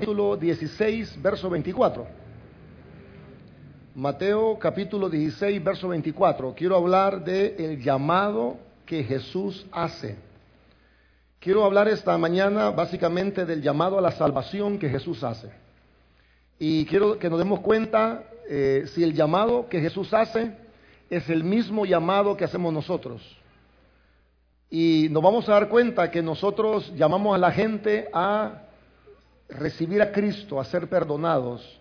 capítulo 16, verso 24. Mateo capítulo 16, verso 24. Quiero hablar del el llamado que Jesús hace. Quiero hablar esta mañana básicamente del llamado a la salvación que Jesús hace. Y quiero que nos demos cuenta eh, si el llamado que Jesús hace es el mismo llamado que hacemos nosotros. Y nos vamos a dar cuenta que nosotros llamamos a la gente a recibir a Cristo, a ser perdonados,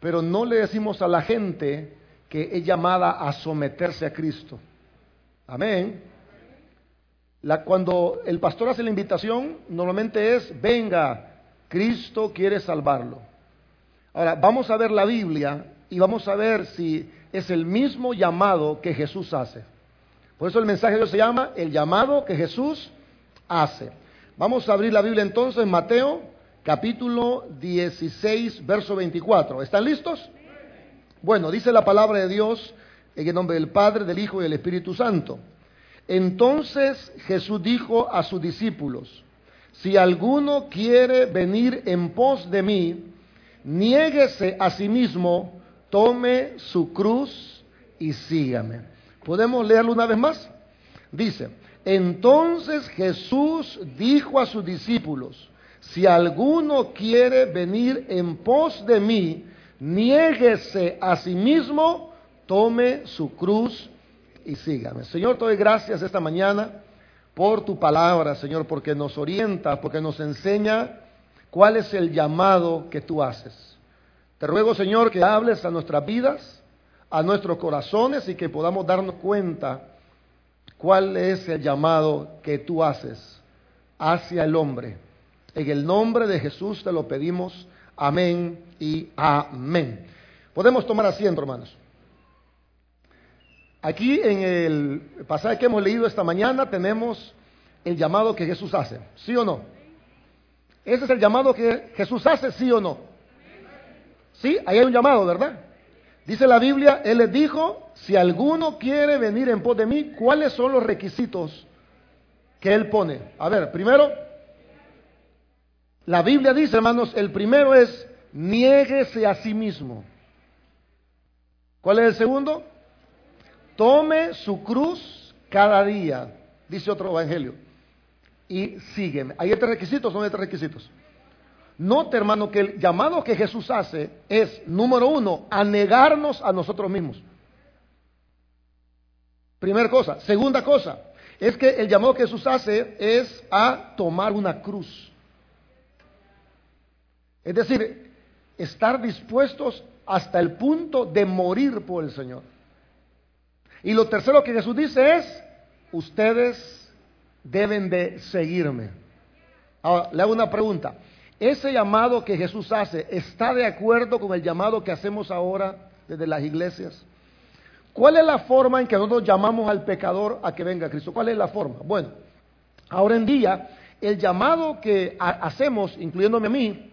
pero no le decimos a la gente que es llamada a someterse a Cristo. Amén. cuando el pastor hace la invitación, normalmente es, venga, Cristo quiere salvarlo. Ahora, vamos a ver la Biblia y vamos a ver si es el mismo llamado que Jesús hace. Por eso el mensaje de Dios se llama el llamado que Jesús hace. Vamos a abrir la Biblia entonces en Mateo capítulo 16, verso 24. ¿Están listos? Bueno, dice la palabra de Dios en el nombre del Padre, del Hijo y del Espíritu Santo. Entonces Jesús dijo a sus discípulos, si alguno quiere venir en pos de mí, niéguese a sí mismo, tome su cruz y sígame. ¿Podemos leerlo una vez más? Dice, entonces Jesús dijo a sus discípulos, si alguno quiere venir en pos de mí, niéguese a sí mismo, tome su cruz y sígame. Señor, te doy gracias esta mañana por tu palabra, Señor, porque nos orienta, porque nos enseña cuál es el llamado que tú haces. Te ruego, Señor, que hables a nuestras vidas, a nuestros corazones y que podamos darnos cuenta cuál es el llamado que tú haces hacia el hombre en el nombre de Jesús te lo pedimos. Amén y amén. Podemos tomar asiento, hermanos. Aquí en el pasaje que hemos leído esta mañana tenemos el llamado que Jesús hace, ¿sí o no? Ese es el llamado que Jesús hace, ¿sí o no? Sí, ahí hay un llamado, ¿verdad? Dice la Biblia, Él les dijo, si alguno quiere venir en pos de mí, ¿cuáles son los requisitos que Él pone? A ver, primero, la Biblia dice, hermanos, el primero es, niéguese a sí mismo. ¿Cuál es el segundo? Tome su cruz cada día, dice otro evangelio, y sígueme. ¿Hay estos requisitos hay estos requisitos? Note, hermano, que el llamado que Jesús hace es, número uno, a negarnos a nosotros mismos. Primera cosa. Segunda cosa, es que el llamado que Jesús hace es a tomar una cruz. Es decir, estar dispuestos hasta el punto de morir por el Señor. Y lo tercero que Jesús dice es, ustedes deben de seguirme. Ahora, le hago una pregunta. ¿Ese llamado que Jesús hace está de acuerdo con el llamado que hacemos ahora desde las iglesias? ¿Cuál es la forma en que nosotros llamamos al pecador a que venga a Cristo? ¿Cuál es la forma? Bueno, ahora en día, el llamado que hacemos, incluyéndome a mí,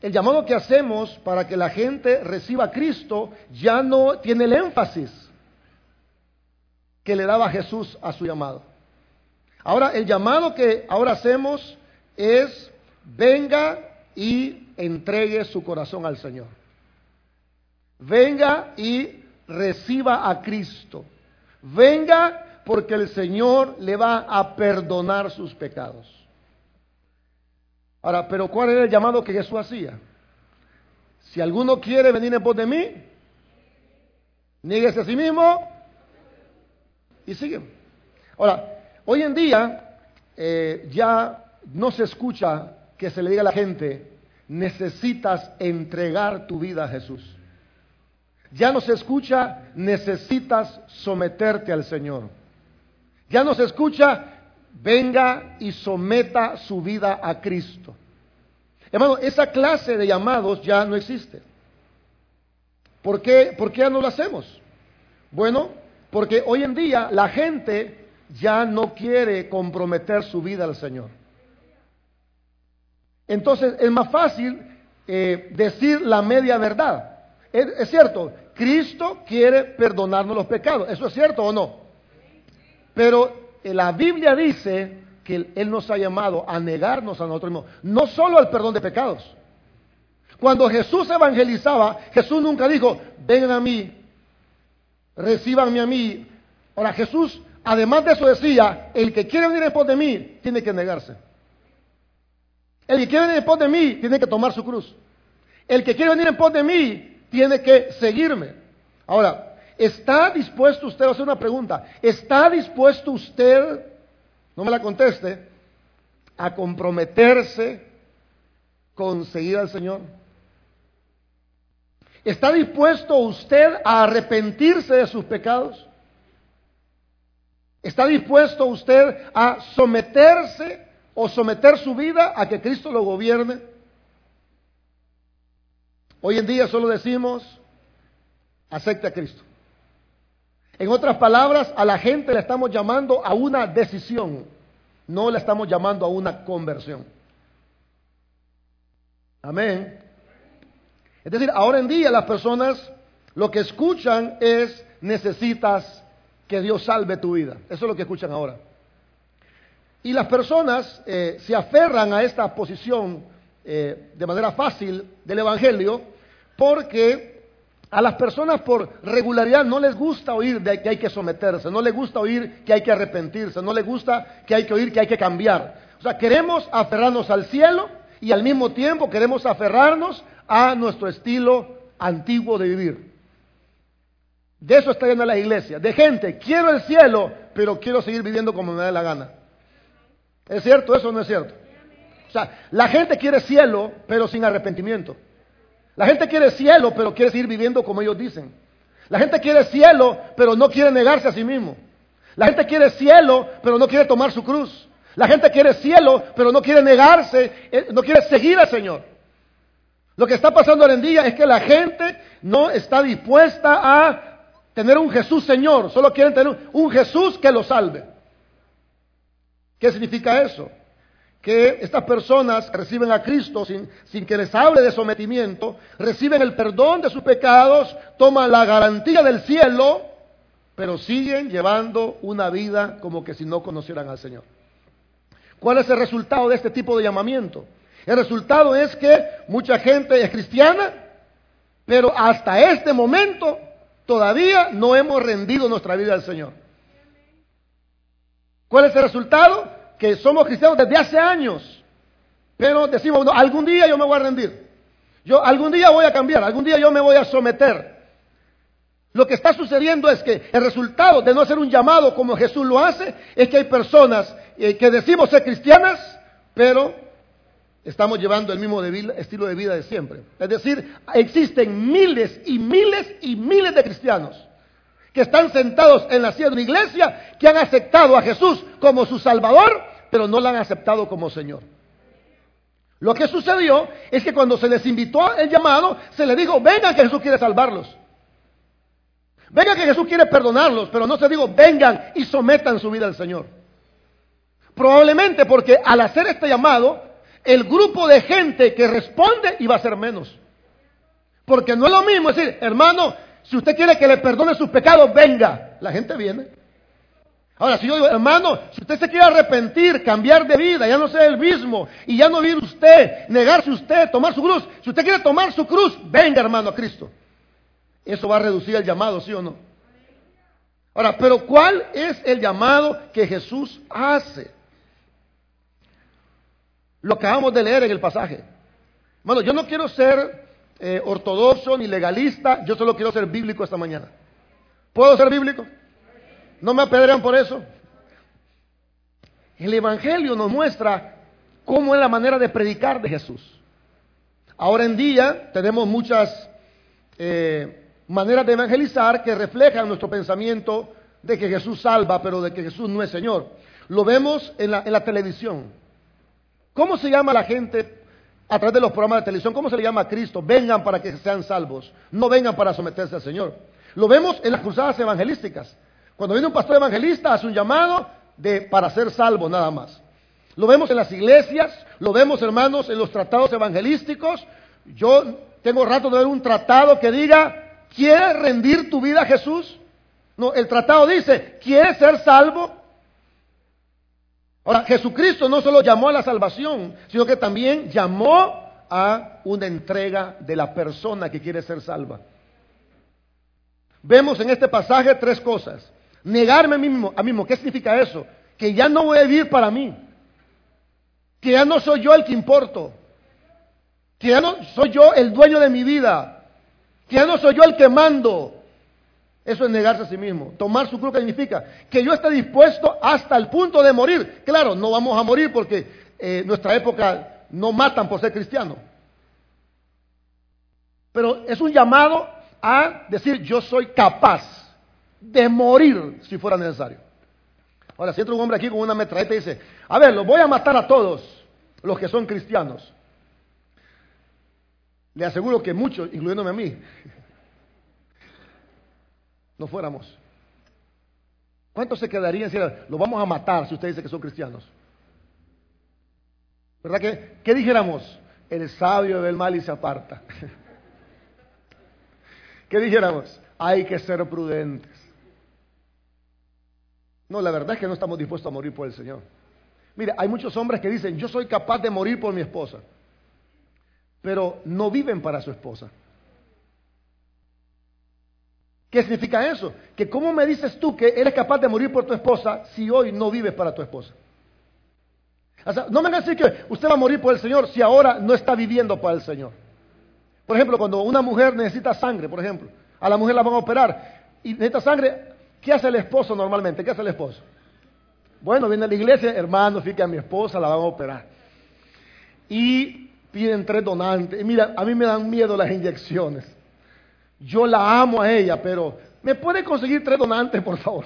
el llamado que hacemos para que la gente reciba a Cristo ya no tiene el énfasis que le daba Jesús a su llamado. Ahora, el llamado que ahora hacemos es venga y entregue su corazón al Señor. Venga y reciba a Cristo. Venga porque el Señor le va a perdonar sus pecados. Ahora, pero ¿cuál era el llamado que Jesús hacía? Si alguno quiere venir en pos de mí, nieguese a sí mismo y sigue. Ahora, hoy en día eh, ya no se escucha que se le diga a la gente, necesitas entregar tu vida a Jesús. Ya no se escucha, necesitas someterte al Señor. Ya no se escucha, venga y someta su vida a Cristo. Hermano, esa clase de llamados ya no existe. ¿Por qué, ¿Por qué ya no lo hacemos? Bueno, porque hoy en día la gente ya no quiere comprometer su vida al Señor. Entonces es más fácil eh, decir la media verdad. es, cierto, Cristo quiere perdonarnos los pecados. ¿Eso es cierto o no? Pero la Biblia dice que Él nos ha llamado a negarnos a nosotros mismos, no solo al perdón de pecados, Cuando Jesús evangelizaba, Jesús nunca dijo, vengan a mí, recíbanme a mí. Ahora Jesús, además de eso decía, el que quiere venir después de mí, tiene que negarse. El que quiere venir después de mí, tiene que tomar su cruz. El que quiere venir en pos de mí, tiene que seguirme. Ahora, ¿está dispuesto usted, a hacer una pregunta, ¿está dispuesto usted, no me la conteste, a comprometerse con seguir al Señor? ¿Está dispuesto usted a arrepentirse de sus pecados? ¿Está dispuesto usted a someterse o someter su vida a que Cristo lo gobierne? Hoy en día solo decimos, acepte a Cristo. En otras palabras, a la gente le estamos llamando a una decisión, no le estamos llamando a una conversión. Amén. Es decir, ahora en día las personas lo que escuchan es necesitas que Dios salve tu vida. Eso es lo que escuchan ahora. Y las personas eh, se aferran a esta posición eh, de manera fácil del Evangelio porque a las personas por regularidad no les gusta oír de que hay que someterse, no les gusta oír que hay que arrepentirse, no les gusta que hay que oír que hay que cambiar. O sea, queremos aferrarnos al cielo y al mismo tiempo queremos aferrarnos a nuestro estilo antiguo de vivir. De eso está llena la iglesia, de gente, quiero el cielo, pero quiero seguir viviendo como me da la gana. ¿Es cierto eso o no es cierto? O sea, la gente quiere cielo, pero sin arrepentimiento. La gente quiere cielo, pero quiere seguir viviendo como ellos dicen. La gente quiere cielo, pero no quiere negarse a sí mismo. La gente quiere cielo, pero no quiere tomar su cruz. La gente quiere cielo, pero no quiere negarse, eh, no quiere seguir al Señor. Lo que está pasando hoy en día es que la gente no está dispuesta a tener un Jesús Señor, solo quieren tener un Jesús que lo salve. ¿Qué significa eso? Que estas personas reciben a Cristo sin, que les hable de sometimiento, reciben el perdón de sus pecados, toman la garantía del cielo, pero siguen llevando una vida como que si no conocieran al Señor. ¿Cuál es el resultado de este tipo de llamamiento? El resultado es que mucha gente es cristiana, pero hasta este momento todavía no hemos rendido nuestra vida al Señor. ¿Cuál es el resultado? Que somos cristianos desde hace años, pero decimos, algún día yo me voy a rendir, yo algún día voy a cambiar, algún día yo me voy a someter. Lo que está sucediendo es que el resultado de no hacer un llamado como Jesús lo hace es que hay personas eh, que decimos ser cristianas, pero estamos llevando el mismo estilo de vida de siempre. Es decir, existen miles y miles y miles de cristianos que están sentados en la silla de una iglesia, que han aceptado a Jesús como su Salvador, pero no lo han aceptado como Señor. Lo que sucedió es que cuando se les invitó el llamado, se les dijo, vengan que Jesús quiere salvarlos. Vengan que Jesús quiere perdonarlos, pero no se dijo, vengan y sometan su vida al Señor. Probablemente porque al hacer este llamado, el grupo de gente que responde iba a ser menos. Porque no es lo mismo decir, hermano, si usted quiere que le perdone sus pecados, venga. La gente viene. Ahora, si yo digo, hermano, si usted se quiere arrepentir, cambiar de vida, ya no ser el mismo, y ya no vivir usted, negarse usted, tomar su cruz, si usted quiere tomar su cruz, venga, hermano, a Cristo. Eso va a reducir el llamado, ¿sí o no? Ahora, pero ¿cuál es el llamado que Jesús hace? Lo acabamos de leer en el pasaje. Bueno, yo no quiero ser eh, ortodoxo ni legalista, yo solo quiero ser bíblico esta mañana. ¿Puedo ser bíblico? ¿No me apedrean por eso? El Evangelio nos muestra cómo es la manera de predicar de Jesús. Ahora en día tenemos muchas eh, maneras de evangelizar que reflejan nuestro pensamiento de que Jesús salva, pero de que Jesús no es Señor. Lo vemos en la, en la televisión. ¿Cómo se llama la gente a través de los programas de televisión, ¿cómo se le llama a Cristo? Vengan para que sean salvos, no vengan para someterse al Señor. Lo vemos en las cruzadas evangelísticas. Cuando viene un pastor evangelista, hace un llamado de para ser salvo nada más. Lo vemos en las iglesias, lo vemos hermanos en los tratados evangelísticos. Yo tengo rato de ver un tratado que diga, ¿quieres rendir tu vida a Jesús? No, el tratado dice, ¿quieres ser salvo? Ahora, Jesucristo no solo llamó a la salvación, sino que también llamó a una entrega de la persona que quiere ser salva. Vemos en este pasaje tres cosas. Negarme a mí mismo, a mí mismo. ¿Qué significa eso? Que ya no voy a vivir para mí. Que ya no soy yo el que importo. Que ya no soy yo el dueño de mi vida. Que ya no soy yo el que mando. Eso es negarse a sí mismo. Tomar su cruz significa que yo esté dispuesto hasta el punto de morir. Claro, no vamos a morir porque eh, nuestra época no matan por ser cristiano. Pero es un llamado a decir yo soy capaz de morir si fuera necesario. Ahora, si entra un hombre aquí con una metralleta y dice, a ver, los voy a matar a todos los que son cristianos. Le aseguro que muchos, incluyéndome a mí, no fuéramos. ¿Cuántos se quedarían si lo vamos a matar si usted dice que son cristianos? ¿Verdad que? ¿Qué dijéramos? El sabio del mal y se aparta. ¿Qué dijéramos? Hay que ser prudentes. No, la verdad es que no estamos dispuestos a morir por el Señor. Mira, hay muchos hombres que dicen, yo soy capaz de morir por mi esposa, pero no viven para su esposa. ¿Qué significa eso? Que cómo me dices tú que eres capaz de morir por tu esposa si hoy no vives para tu esposa. O sea, no me van a decir que usted va a morir por el Señor si ahora no está viviendo para el Señor. Por ejemplo, cuando una mujer necesita sangre, por ejemplo, a la mujer la van a operar y necesita sangre, ¿qué hace el esposo normalmente? ¿Qué hace el esposo? Bueno, viene a la iglesia, hermano, fíjate a mi esposa la van a operar. Y piden tres donantes. Y mira, a mí me dan miedo las inyecciones. Yo la amo a ella, pero ¿me puede conseguir tres donantes, por favor?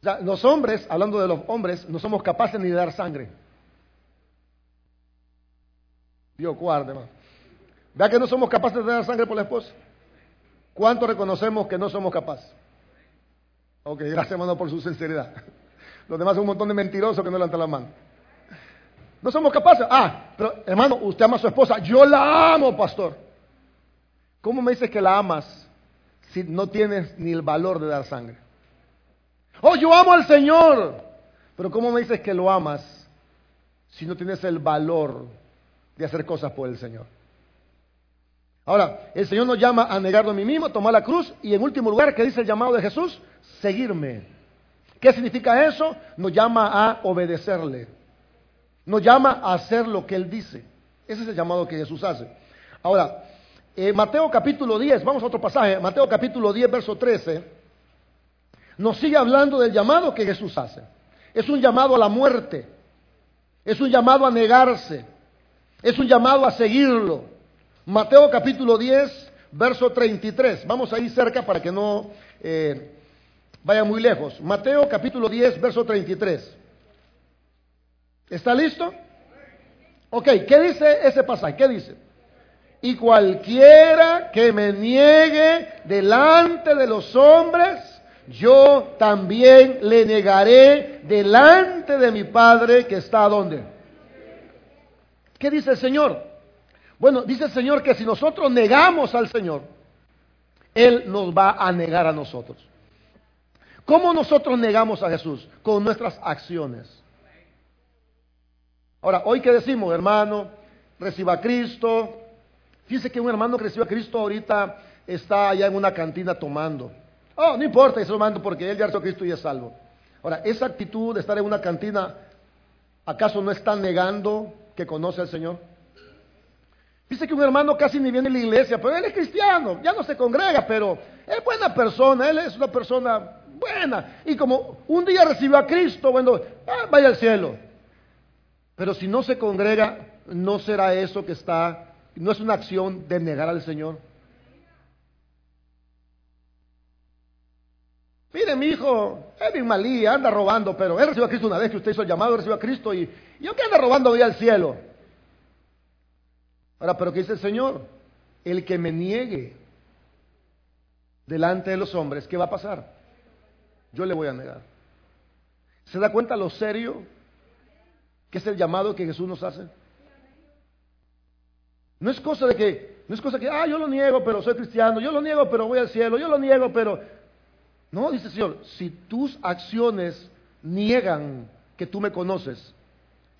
O sea, los hombres, hablando de los hombres, no somos capaces ni de dar sangre. Dios guarde, hermano. Vea que no somos capaces de dar sangre por la esposa. ¿Cuánto reconocemos que no somos capaces? Ok, gracias hermano por su sinceridad. Los demás son un montón de mentirosos que no levantan la mano. No somos capaces. Ah, pero hermano, usted ama a su esposa. Yo la amo, pastor. ¿Cómo me dices que la amas si no tienes ni el valor de dar sangre? Oh, yo amo al Señor. Pero ¿cómo me dices que lo amas si no tienes el valor de hacer cosas por el Señor? Ahora, el Señor nos llama a negarlo a mí mismo, a tomar la cruz y en último lugar, ¿qué dice el llamado de Jesús? Seguirme. ¿Qué significa eso? Nos llama a obedecerle. Nos llama a hacer lo que Él dice. Ese es el llamado que Jesús hace. Ahora, eh, Mateo capítulo 10, vamos a otro pasaje, Mateo capítulo 10, verso 13, nos sigue hablando del llamado que Jesús hace. Es un llamado a la muerte, es un llamado a negarse, es un llamado a seguirlo. Mateo capítulo 10, verso 33, vamos a ir cerca para que no eh, vaya muy lejos. Mateo capítulo 10, verso 33. ¿Está listo? Ok, ¿qué dice ese pasaje? ¿Qué dice? Y cualquiera que me niegue delante de los hombres, yo también le negaré delante de mi Padre que está donde. ¿Qué dice el Señor? Bueno, dice el Señor que si nosotros negamos al Señor, Él nos va a negar a nosotros. ¿Cómo nosotros negamos a Jesús? Con nuestras acciones. Ahora, hoy que decimos, hermano, reciba a Cristo, Fíjese que un hermano que recibió a Cristo ahorita está allá en una cantina tomando. Oh, no importa, está tomando porque él ya recibió a Cristo y es salvo. Ahora, esa actitud de estar en una cantina, ¿acaso no está negando que conoce al Señor? Dice que un hermano casi ni viene a la iglesia, pero él es cristiano, ya no se congrega, pero es buena persona, él es una persona buena. Y como un día recibió a Cristo, bueno, ah, vaya al cielo. Pero si no se congrega, no será eso que está no es una acción de negar al Señor. Mire, mi hijo, es bien malía, anda robando, pero él recibió a Cristo una vez que usted hizo el llamado, recibió a Cristo y, y aunque anda robando, voy al cielo. Ahora, pero ¿qué dice el Señor? El que me niegue delante de los hombres, ¿qué va a pasar? Yo le voy a negar. ¿Se da cuenta lo serio que es el llamado que Jesús nos hace? No es cosa de que, no es cosa que, ah, yo lo niego, pero soy cristiano, yo lo niego, pero voy al cielo, yo lo niego, pero... No, dice el Señor, si tus acciones niegan que tú me conoces,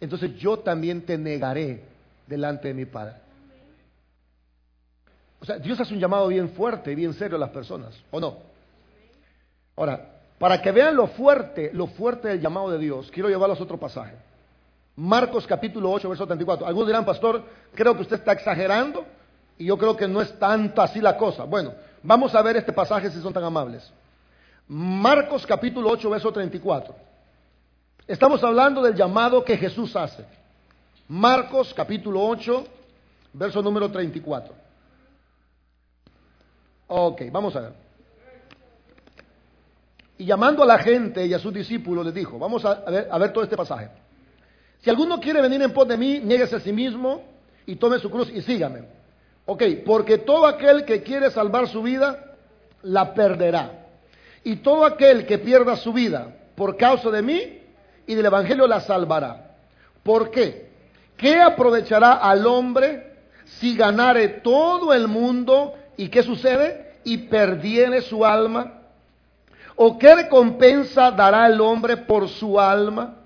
entonces yo también te negaré delante de mi Padre. O sea, Dios hace un llamado bien fuerte y bien serio a las personas, ¿o no? Ahora, para que vean lo fuerte, lo fuerte del llamado de Dios, quiero llevarlos a otro pasaje. Marcos capítulo 8, verso 34. Algunos dirán, pastor, creo que usted está exagerando y yo creo que no es tanto así la cosa. Bueno, vamos a ver este pasaje si son tan amables. Marcos capítulo 8, verso 34. Estamos hablando del llamado que Jesús hace. Marcos capítulo 8, verso número 34. Ok, vamos a ver. Y llamando a la gente y a sus discípulos les dijo, vamos a ver, a ver todo este pasaje. Si alguno quiere venir en pos de mí, nieguese a sí mismo y tome su cruz y sígame. Ok, porque todo aquel que quiere salvar su vida, la perderá. Y todo aquel que pierda su vida por causa de mí y del Evangelio la salvará. ¿Por qué? ¿Qué aprovechará al hombre si ganare todo el mundo y qué sucede? Y perdiere su alma. ¿O qué recompensa dará el hombre por su alma?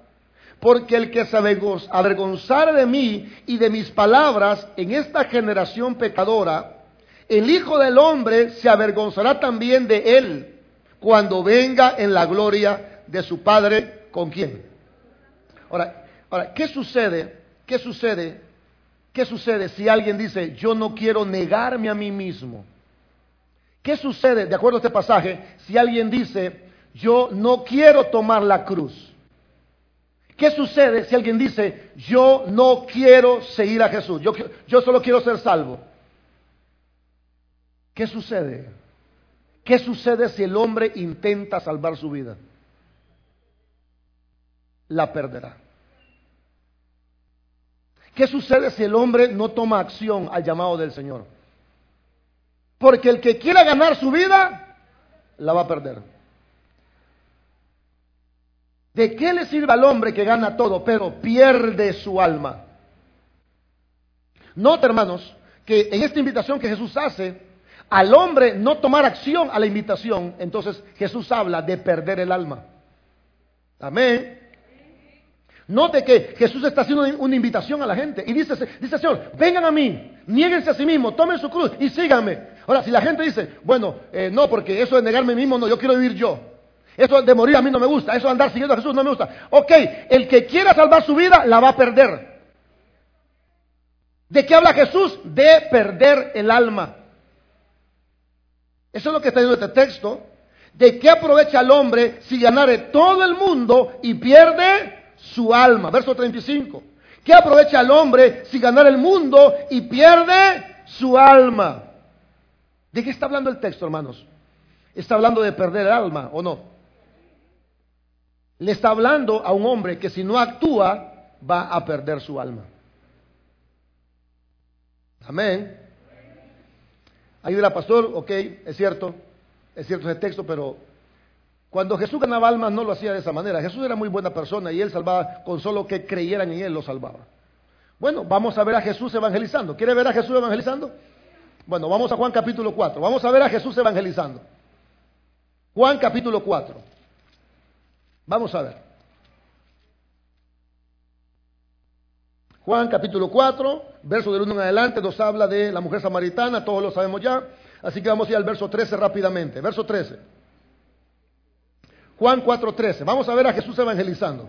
Porque el que se avergonzare de mí y de mis palabras en esta generación pecadora, el Hijo del Hombre se avergonzará también de él cuando venga en la gloria de su Padre. ¿Con quién? Ahora, ahora, ¿qué sucede? ¿Qué sucede? ¿Qué sucede si alguien dice, yo no quiero negarme a mí mismo? ¿Qué sucede, de acuerdo a este pasaje, si alguien dice, yo no quiero tomar la cruz? ¿Qué sucede si alguien dice, yo no quiero seguir a Jesús, yo, yo solo quiero ser salvo? ¿Qué sucede? ¿Qué sucede si el hombre intenta salvar su vida? La perderá. ¿Qué sucede si el hombre no toma acción al llamado del Señor? Porque el que quiera ganar su vida, la va a perder. ¿De qué le sirve al hombre que gana todo, pero pierde su alma? Nota, hermanos, que en esta invitación que Jesús hace, al hombre no tomar acción a la invitación, entonces Jesús habla de perder el alma. Amén. Note que Jesús está haciendo una invitación a la gente y dice, dice Señor, vengan a mí, nieguense a sí mismos, tomen su cruz y síganme. Ahora, si la gente dice, bueno, eh, no, porque eso de negarme mismo, no, yo quiero vivir yo. Eso de morir a mí no me gusta. Eso de andar siguiendo a Jesús no me gusta. Ok, el que quiera salvar su vida la va a perder. ¿De qué habla Jesús? De perder el alma. Eso es lo que está diciendo este texto. ¿De qué aprovecha el hombre si ganare todo el mundo y pierde su alma? Verso 35. ¿Qué aprovecha el hombre si ganare el mundo y pierde su alma? ¿De qué está hablando el texto, hermanos? ¿Está hablando de perder el alma o no? Le está hablando a un hombre que si no actúa va a perder su alma. Amén. Ahí dirá, pastor, ok, es cierto, es cierto ese texto, pero cuando Jesús ganaba almas no lo hacía de esa manera. Jesús era muy buena persona y él salvaba con solo que creyeran en él, lo salvaba. Bueno, vamos a ver a Jesús evangelizando. ¿Quiere ver a Jesús evangelizando? Bueno, vamos a Juan capítulo 4. Vamos a ver a Jesús evangelizando. Juan capítulo 4. Vamos a ver. Juan capítulo 4, verso del 1 en adelante, nos habla de la mujer samaritana, todos lo sabemos ya. Así que vamos a ir al verso 13 rápidamente. Verso 13. Juan 4, 13. Vamos a ver a Jesús evangelizando.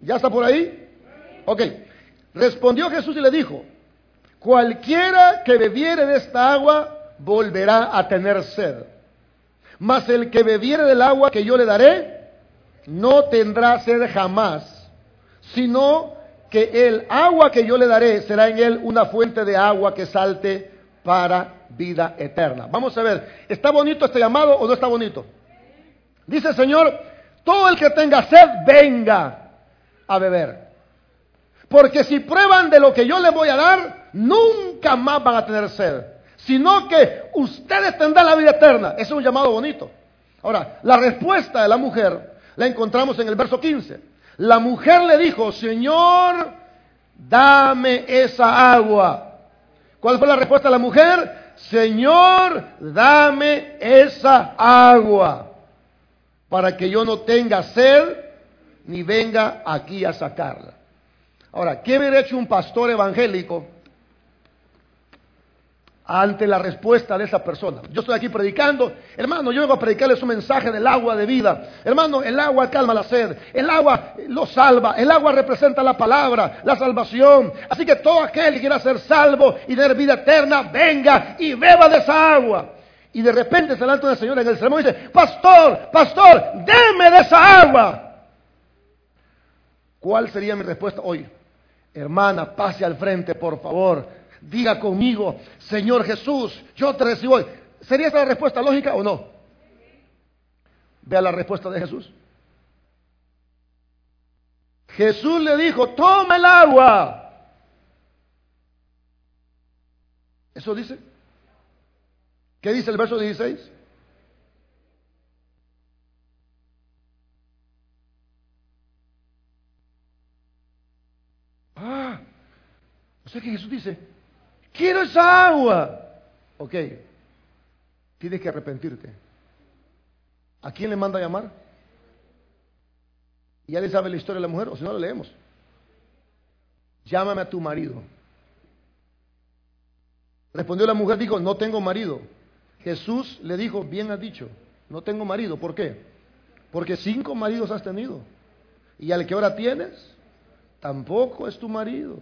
¿Ya está por ahí? Ok. Respondió Jesús y le dijo, cualquiera que bebiere de esta agua volverá a tener sed. Mas el que bebiere del agua que yo le daré, no tendrá sed jamás, sino que el agua que yo le daré será en él una fuente de agua que salte para vida eterna. Vamos a ver, ¿está bonito este llamado o no está bonito? Dice el Señor, todo el que tenga sed, venga a beber. Porque si prueban de lo que yo les voy a dar, nunca más van a tener sed. Sino que ustedes tendrán la vida eterna. Es un llamado bonito. Ahora, la respuesta de la mujer la encontramos en el verso 15. La mujer le dijo, Señor, dame esa agua. ¿Cuál fue la respuesta de la mujer? Señor, dame esa agua para que yo no tenga sed ni venga aquí a sacarla. Ahora, ¿qué hubiera hecho un pastor evangélico ante la respuesta de esa persona? Yo estoy aquí predicando, hermano, yo vengo a predicarles un mensaje del agua de vida. Hermano, el agua calma la sed, el agua lo salva, el agua representa la palabra, la salvación. Así que todo aquel que quiera ser salvo y tener vida eterna, venga y beba de esa agua. Y de repente se levanta una señora en el sermón y dice, pastor, pastor, deme de esa agua. ¿Cuál sería mi respuesta hoy? Hermana, pase al frente, por favor. Diga conmigo, Señor Jesús, yo te recibo. ¿Sería esa la respuesta lógica o no? Vea la respuesta de Jesús. Jesús le dijo, toma el agua. ¿Eso dice? ¿Qué dice el verso 16? Ah, o sea que Jesús dice, quiero esa agua. Ok, tienes que arrepentirte. ¿A quién le manda a llamar? ya le sabe la historia de la mujer, o si no la leemos. Llámame a tu marido. Respondió la mujer, dijo, no tengo marido. Jesús le dijo, bien has dicho, no tengo marido. ¿Por qué? Porque cinco maridos has tenido. Y al que ahora tienes, tampoco es tu marido.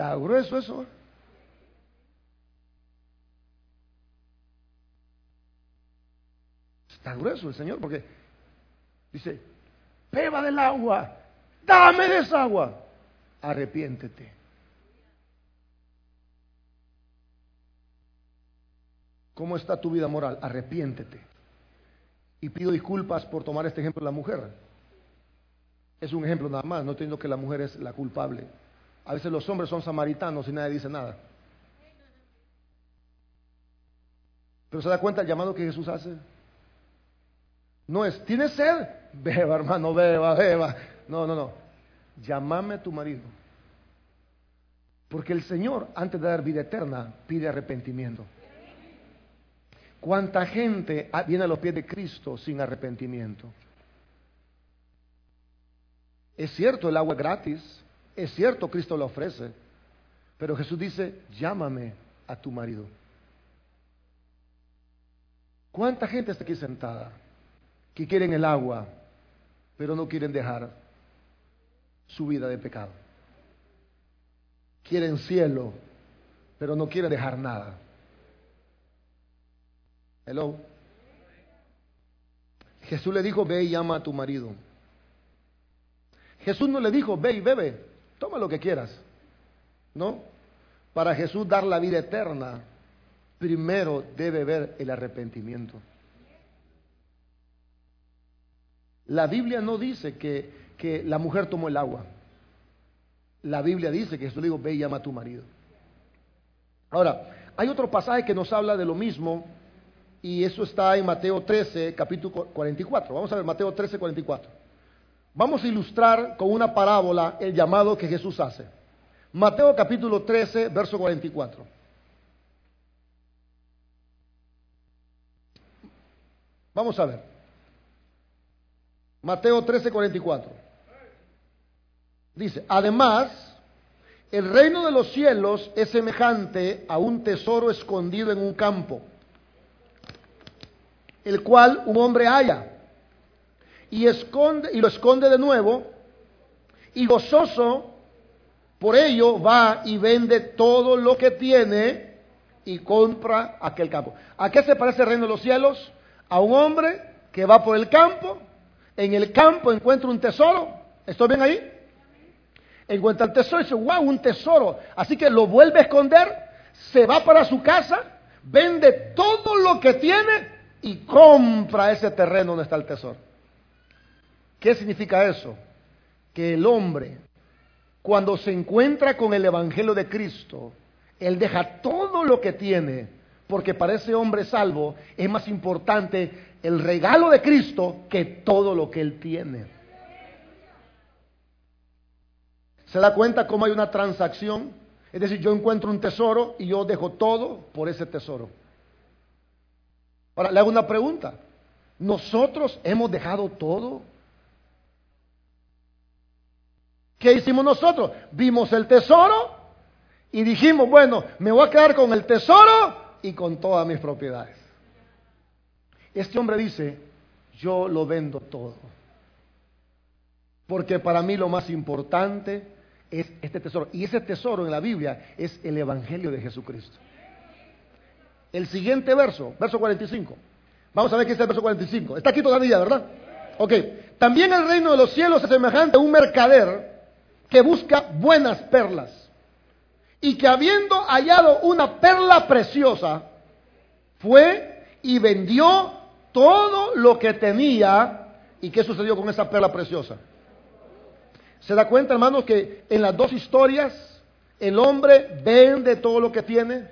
Está grueso eso. Está grueso el Señor porque dice, beba del agua, dame de esa agua, arrepiéntete. ¿Cómo está tu vida moral? Arrepiéntete. Y pido disculpas por tomar este ejemplo de la mujer. Es un ejemplo nada más, no entiendo que la mujer es la culpable. A veces los hombres son samaritanos y nadie dice nada. Pero se da cuenta el llamado que Jesús hace. No es, ¿tienes sed? Beba, hermano, beba, beba. No, no, no. Llámame tu marido. Porque el Señor, antes de dar vida eterna, pide arrepentimiento. ¿Cuánta gente viene a los pies de Cristo sin arrepentimiento? Es cierto, el agua es gratis. Es cierto, Cristo lo ofrece. Pero Jesús dice, llámame a tu marido. ¿Cuánta gente está aquí sentada? que quieren el agua, pero no quieren dejar su vida de pecado. Quieren cielo, pero no quieren dejar nada. Hello. Jesús le dijo, ve y llama a tu marido. Jesús no le dijo, ve y bebe, toma lo que quieras. No. Para Jesús dar la vida eterna, primero debe ver el arrepentimiento. La Biblia no dice que, la mujer tomó el agua. La Biblia dice que Jesús le dijo, ve y llama a tu marido. Ahora, hay otro pasaje que nos habla de lo mismo y eso está en Mateo 13, capítulo 44. Vamos a ver Mateo 13, 44. Vamos a ilustrar con una parábola el llamado que Jesús hace. Mateo capítulo 13, verso 44. Vamos a ver. Mateo 13, 44. Dice, además, el reino de los cielos es semejante a un tesoro escondido en un campo, el cual un hombre halla y, esconde, y lo esconde de nuevo, y gozoso por ello va y vende todo lo que tiene y compra aquel campo. ¿A qué se parece el reino de los cielos? A un hombre que va por el campo en el campo encuentra un tesoro. ¿Estoy bien ahí? Encuentra el tesoro y dice, wow, un tesoro. Así que lo vuelve a esconder, se va para su casa, vende todo lo que tiene y compra ese terreno donde está el tesoro. ¿Qué significa eso? Que el hombre, cuando se encuentra con el Evangelio de Cristo, él deja todo lo que tiene, porque para ese hombre salvo es más importante el regalo de Cristo que todo lo que Él tiene. ¿Se da cuenta cómo hay una transacción? Es decir, yo encuentro un tesoro y yo dejo todo por ese tesoro. Ahora, le hago una pregunta. ¿Nosotros hemos dejado todo? ¿Qué hicimos nosotros? Vimos el tesoro y dijimos, bueno, me voy a quedar con el tesoro y con todas mis propiedades. Este hombre dice, yo lo vendo todo. Porque para mí lo más importante es este tesoro. Y ese tesoro en la Biblia es el Evangelio de Jesucristo. El siguiente verso, verso 45. Vamos a ver qué es el verso 45. Está aquí todavía, ¿verdad? Ok. También el reino de los cielos es semejante a un mercader que busca buenas perlas. Y que habiendo hallado una perla preciosa, fue y vendió todo lo que tenía. ¿Y qué sucedió con esa perla preciosa? ¿Se da cuenta, hermanos, que en las dos historias el hombre vende todo lo que tiene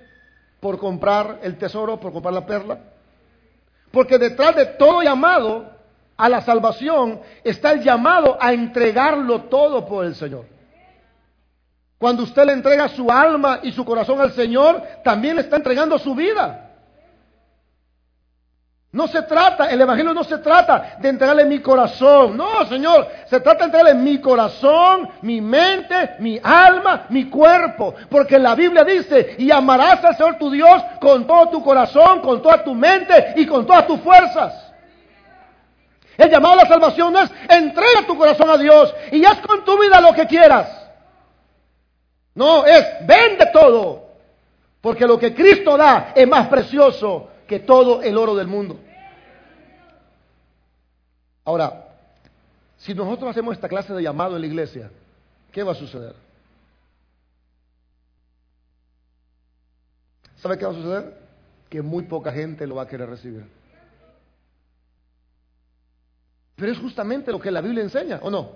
por comprar el tesoro, por comprar la perla? Porque detrás de todo llamado a la salvación está el llamado a entregarlo todo por el Señor. Cuando usted le entrega su alma y su corazón al Señor, también le está entregando su vida. No se trata, el Evangelio no se trata de entregarle mi corazón. No, Señor, se trata de entregarle mi corazón, mi mente, mi alma, mi cuerpo. Porque la Biblia dice, y amarás al Señor tu Dios con todo tu corazón, con toda tu mente y con todas tus fuerzas. El llamado a la salvación es entrega tu corazón a Dios y haz con tu vida lo que quieras. No, es vende todo. Porque lo que Cristo da es más precioso que todo el oro del mundo. Ahora, si nosotros hacemos esta clase de llamado en la iglesia, ¿qué va a suceder? ¿Sabe qué va a suceder? Que muy poca gente lo va a querer recibir. Pero es justamente lo que la Biblia enseña, ¿o no?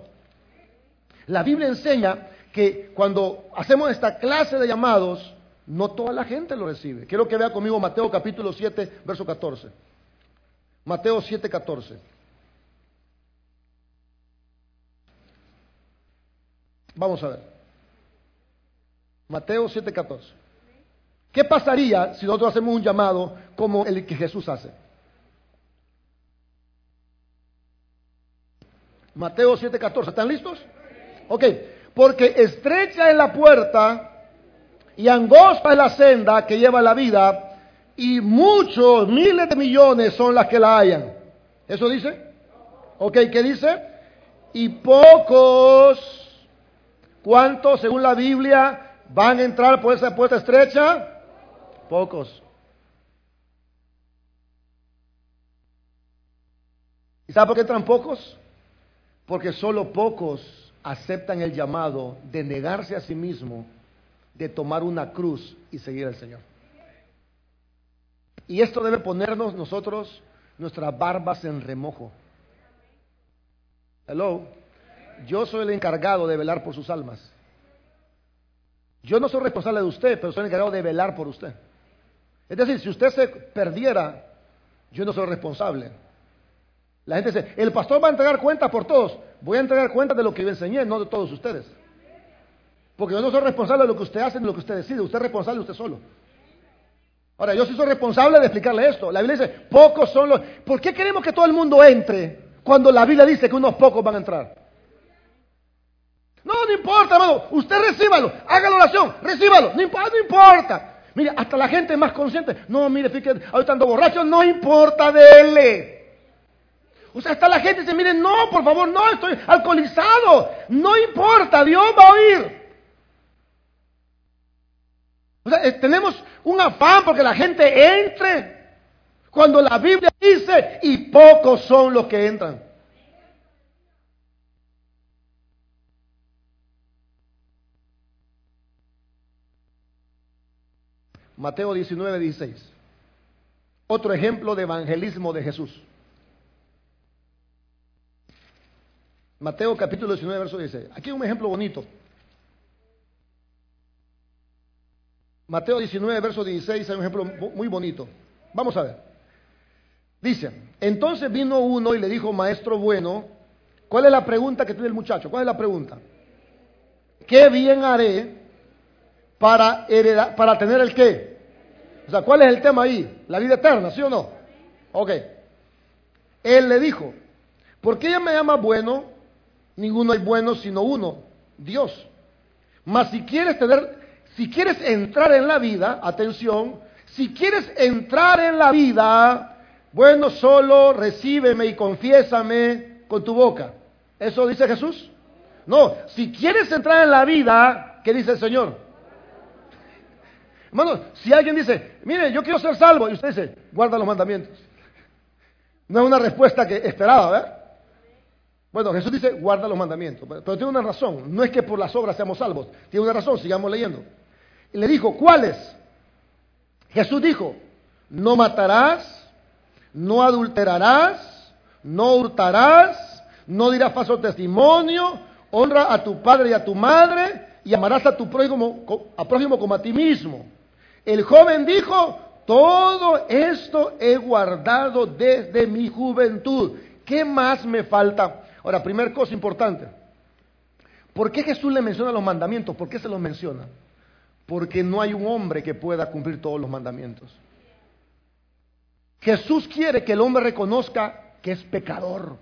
La Biblia enseña que cuando hacemos esta clase de llamados, no toda la gente lo recibe. Quiero que vea conmigo Mateo capítulo 7, verso 14. Mateo 7, 14. Vamos a ver. Mateo 7, 14. ¿Qué pasaría si nosotros hacemos un llamado como el que Jesús hace? Mateo 7, 14. ¿Están listos? Ok. Porque estrecha es la puerta y angosta es la senda que lleva la vida, y muchos, miles de millones son las que la hayan. ¿Eso dice? ¿Ok? ¿Qué dice? Y pocos, ¿cuántos según la Biblia van a entrar por esa puerta estrecha? Pocos. ¿Y sabe por qué entran pocos? Porque solo pocos aceptan el llamado de negarse a sí mismo de tomar una cruz y seguir al Señor. Y esto debe ponernos nosotros nuestras barbas en remojo. Hello. Yo soy el encargado de velar por sus almas. Yo no soy responsable de usted, pero soy el encargado de velar por usted. Es decir, si usted se perdiera, yo no soy responsable. La gente dice, el pastor va a entregar cuentas por todos. Voy a entregar cuentas de lo que yo enseñé, no de todos ustedes. Porque yo no soy responsable de lo que usted hace ni de lo que usted decide. Usted es responsable usted solo. Ahora, yo sí soy responsable de explicarle esto. La Biblia dice, pocos son los... ¿Por qué queremos que todo el mundo entre cuando la Biblia dice que unos pocos van a entrar? No, no importa, hermano. Usted recíbalo. Haga la oración. Recíbalo. No, no importa. Mire, hasta la gente más consciente. No, mire, fíjate, ahorita ando borracho. No importa, dele. O sea, hasta la gente dice, mire, no, por favor, no, estoy alcoholizado. No importa, Dios va a oír. O sea, eh, tenemos un afán porque la gente entre. Cuando la Biblia dice, y pocos son los que entran. Mateo 19, 16. Otro ejemplo de evangelismo de Jesús. Mateo capítulo 19, verso 16. Aquí hay un ejemplo bonito. Mateo 19, verso 16, hay un ejemplo muy bonito. Vamos a ver. Dice, entonces vino uno y le dijo, maestro bueno, ¿cuál es la pregunta que tiene el muchacho? ¿Cuál es la pregunta? ¿Qué bien haré para, heredar, para tener el qué. O sea, ¿cuál es el tema ahí? La vida eterna, ¿sí o no? Ok. Él le dijo, ¿por qué ella me llama bueno? Ninguno es bueno sino uno, Dios. Mas si quieres tener, si quieres entrar en la vida, atención, si quieres entrar en la vida, bueno, solo recíbeme y confiésame con tu boca. ¿Eso dice Jesús? No, si quieres entrar en la vida, ¿qué dice el Señor? Hermano, si alguien dice, mire, yo quiero ser salvo, y usted dice, guarda los mandamientos. No es una respuesta que esperaba, ¿verdad? Bueno, Jesús dice, guarda los mandamientos, pero tiene una razón, no es que por las obras seamos salvos, tiene una razón, sigamos leyendo. Y le dijo, ¿cuáles? Jesús dijo, no matarás, no adulterarás, no hurtarás, no dirás falso testimonio, honra a tu padre y a tu madre y amarás a tu prójimo, a prójimo como a ti mismo. El joven dijo, todo esto he guardado desde mi juventud. ¿Qué más me falta? Ahora, primera cosa importante. ¿Por qué Jesús le menciona los mandamientos? ¿Por qué se los menciona? Porque no hay un hombre que pueda cumplir todos los mandamientos. Jesús quiere que el hombre reconozca que es pecador.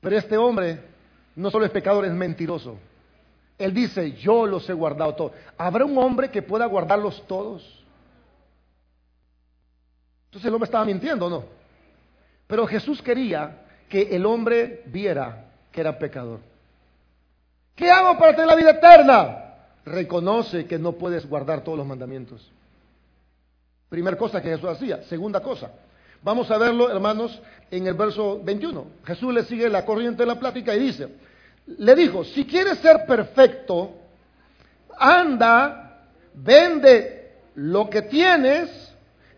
Pero este hombre no solo es pecador, es mentiroso. Él dice, yo los he guardado todos. ¿Habrá un hombre que pueda guardarlos todos? Entonces el hombre estaba mintiendo, ¿no? Pero Jesús quería que el hombre viera que era pecador. ¿Qué hago para tener la vida eterna? Reconoce que no puedes guardar todos los mandamientos. Primera cosa que Jesús hacía. Segunda cosa. Vamos a verlo, hermanos, en el verso 21. Jesús le sigue la corriente de la plática y dice, le dijo, si quieres ser perfecto, anda, vende lo que tienes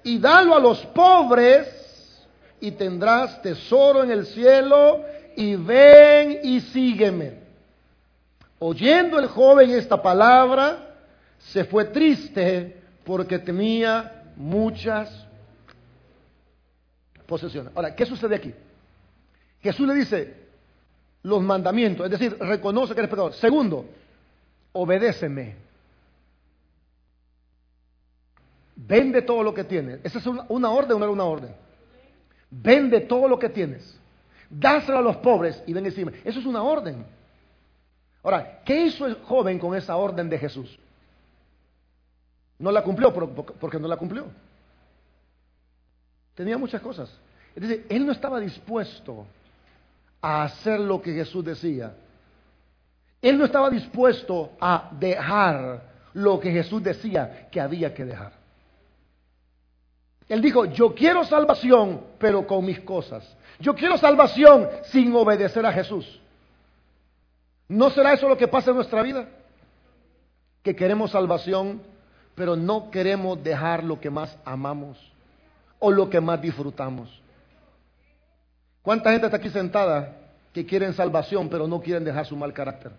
y dalo a los pobres y tendrás tesoro en el cielo y ven y sígueme. Oyendo el joven esta palabra, se fue triste porque tenía muchas posesiones. Ahora, ¿qué sucede aquí? Jesús le dice los mandamientos, es decir, reconoce que eres pecador. Segundo, obedéceme. Vende todo lo que tienes. ¿Esa es una, una orden era una orden? Vende todo lo que tienes. Dáselo a los pobres y ven encima. Eso es una orden. Ahora, ¿qué hizo el joven con esa orden de Jesús? No la cumplió porque no la cumplió. Tenía muchas cosas. Es decir, él no estaba dispuesto a hacer lo que Jesús decía. Él no estaba dispuesto a dejar lo que Jesús decía que había que dejar. Él dijo, yo quiero salvación, pero con mis cosas. Yo quiero salvación sin obedecer a Jesús. ¿No será eso lo que pasa en nuestra vida? Que queremos salvación, pero no queremos dejar lo que más amamos o lo que más disfrutamos. ¿Cuánta gente está aquí sentada que quieren salvación, pero no quieren dejar su mal carácter?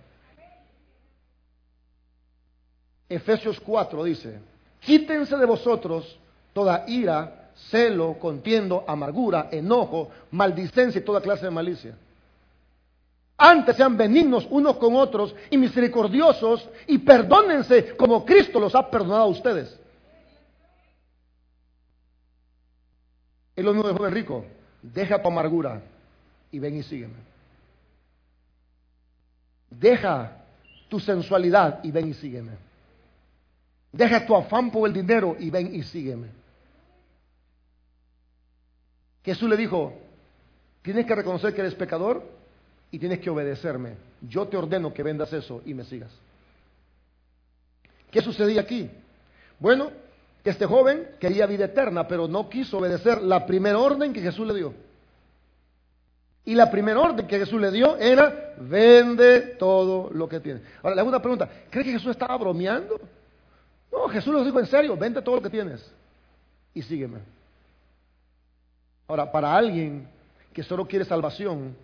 Efesios 4 dice, quítense de vosotros toda ira, celo, contiendo, amargura, enojo, maldicencia y toda clase de malicia. Antes sean benignos unos con otros y misericordiosos y perdónense como Cristo los ha perdonado a ustedes. Es lo mismo de joven rico. Deja tu amargura y ven y sígueme. Deja tu sensualidad y ven y sígueme. Deja tu afán por el dinero y ven y sígueme. Jesús le dijo, tienes que reconocer que eres pecador y tienes que obedecerme. Yo te ordeno que vendas eso y me sigas. ¿Qué sucedía aquí? Bueno, este joven quería vida eterna, pero no quiso obedecer la primera orden que Jesús le dio. Y la primera orden que Jesús le dio era, vende todo lo que tienes. Ahora, le hago una pregunta, ¿cree que Jesús estaba bromeando? No, Jesús lo dijo en serio, vende todo lo que tienes y sígueme. Ahora, para alguien que solo quiere salvación,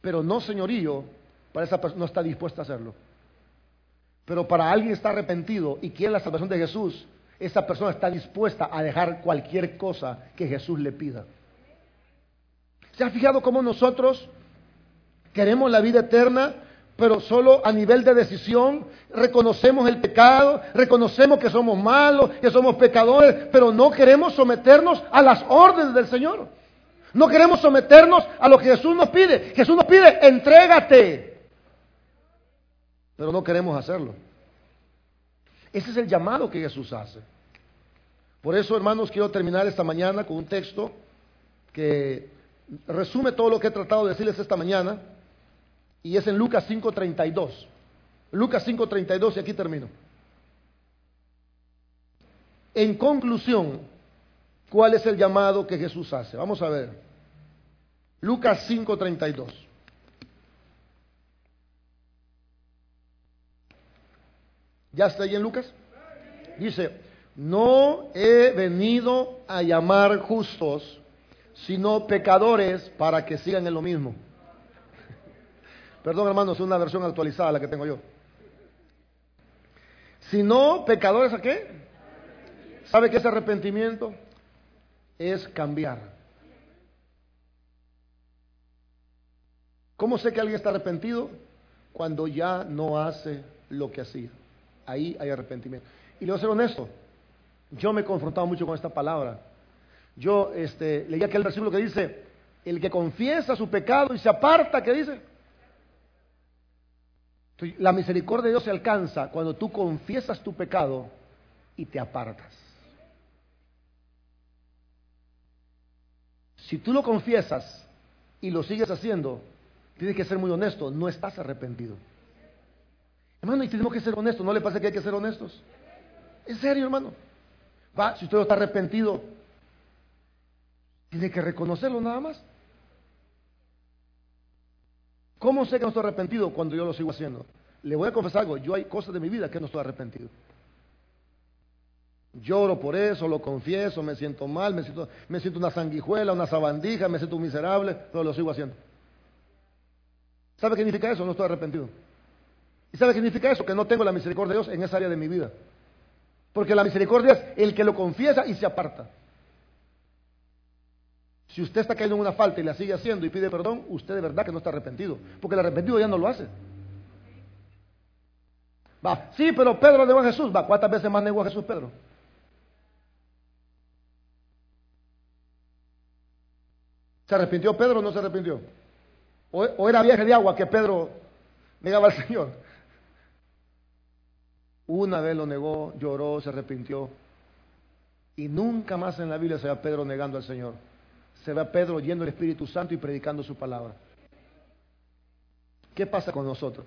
pero no señorío, para esa persona no está dispuesta a hacerlo. Pero para alguien que está arrepentido y quiere la salvación de Jesús, esa persona está dispuesta a dejar cualquier cosa que Jesús le pida. ¿Se ha fijado cómo nosotros queremos la vida eterna, pero solo a nivel de decisión. Reconocemos el pecado, reconocemos que somos malos, que somos pecadores, pero no queremos someternos a las órdenes del Señor. No queremos someternos a lo que Jesús nos pide. Jesús nos pide, entrégate. Pero no queremos hacerlo. Ese es el llamado que Jesús hace. Por eso, hermanos, quiero terminar esta mañana con un texto que resume todo lo que he tratado de decirles esta mañana y es en Lucas 5.32. Lucas 5.32 y aquí termino. En conclusión, ¿cuál es el llamado que Jesús hace? Vamos a ver. Lucas 5.32. ¿Ya está ahí en Lucas? Dice, no he venido a llamar justos, sino pecadores para que sigan en lo mismo. Perdón, hermanos, es una versión actualizada la que tengo yo. Sino pecadores a qué? ¿Sabe qué es arrepentimiento? Es cambiar. ¿Cómo sé que alguien está arrepentido? Cuando ya no hace lo que hacía. Ahí hay arrepentimiento. Y le voy a ser honesto, yo me he confrontado mucho con esta palabra. Yo este, leí aquel versículo que dice, el que confiesa su pecado y se aparta, ¿qué dice? La misericordia de Dios se alcanza cuando tú confiesas tu pecado y te apartas. Si tú lo confiesas y lo sigues haciendo, tienes que ser muy honesto, no estás arrepentido. Hermano, y tenemos que ser honestos, ¿no le pasa que hay que ser honestos? En serio, hermano. Va, si usted no está arrepentido, tiene que reconocerlo nada más. ¿Cómo sé que no estoy arrepentido cuando yo lo sigo haciendo? Le voy a confesar algo, yo hay cosas de mi vida que no estoy arrepentido. Lloro por eso, lo confieso, me siento mal, me siento, me siento una sanguijuela, una sabandija, me siento miserable, pero lo sigo haciendo. ¿Sabe qué significa eso? No estoy arrepentido. ¿Y sabe qué significa eso? Que no tengo la misericordia de Dios en esa área de mi vida. Porque la misericordia es el que lo confiesa y se aparta. Si usted está cayendo en una falta y la sigue haciendo y pide perdón, usted de verdad que no está arrepentido. Porque el arrepentido ya no lo hace. Va, sí, pero Pedro negó a Jesús. Va, ¿cuántas veces más negó a Jesús Pedro? ¿Se arrepintió Pedro o no se arrepintió? ¿O, o era viaje de agua que Pedro negaba al Señor? Una vez lo negó, lloró, se arrepintió. Y nunca más en la Biblia se ve a Pedro negando al Señor. Se ve a Pedro yendo el Espíritu Santo y predicando su palabra. ¿Qué pasa con nosotros?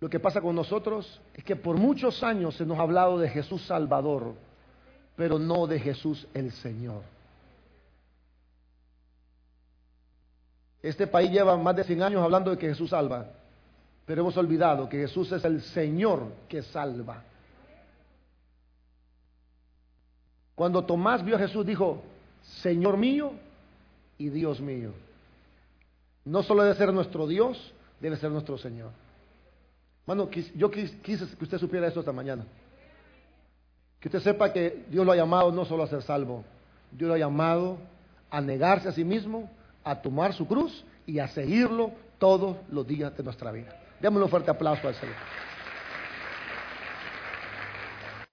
Lo que pasa con nosotros es que por muchos años se nos ha hablado de Jesús Salvador, pero no de Jesús el Señor. Este país lleva más de 100 años hablando de que Jesús salva. Pero hemos olvidado que Jesús es el Señor que salva. Cuando Tomás vio a Jesús dijo, Señor mío y Dios mío. No solo debe ser nuestro Dios, debe ser nuestro Señor. Mano, yo quise que usted supiera esto esta mañana. Que usted sepa que Dios lo ha llamado no solo a ser salvo, Dios lo ha llamado a negarse a sí mismo, a tomar su cruz y a seguirlo todos los días de nuestra vida. Démosle un fuerte aplauso al Señor.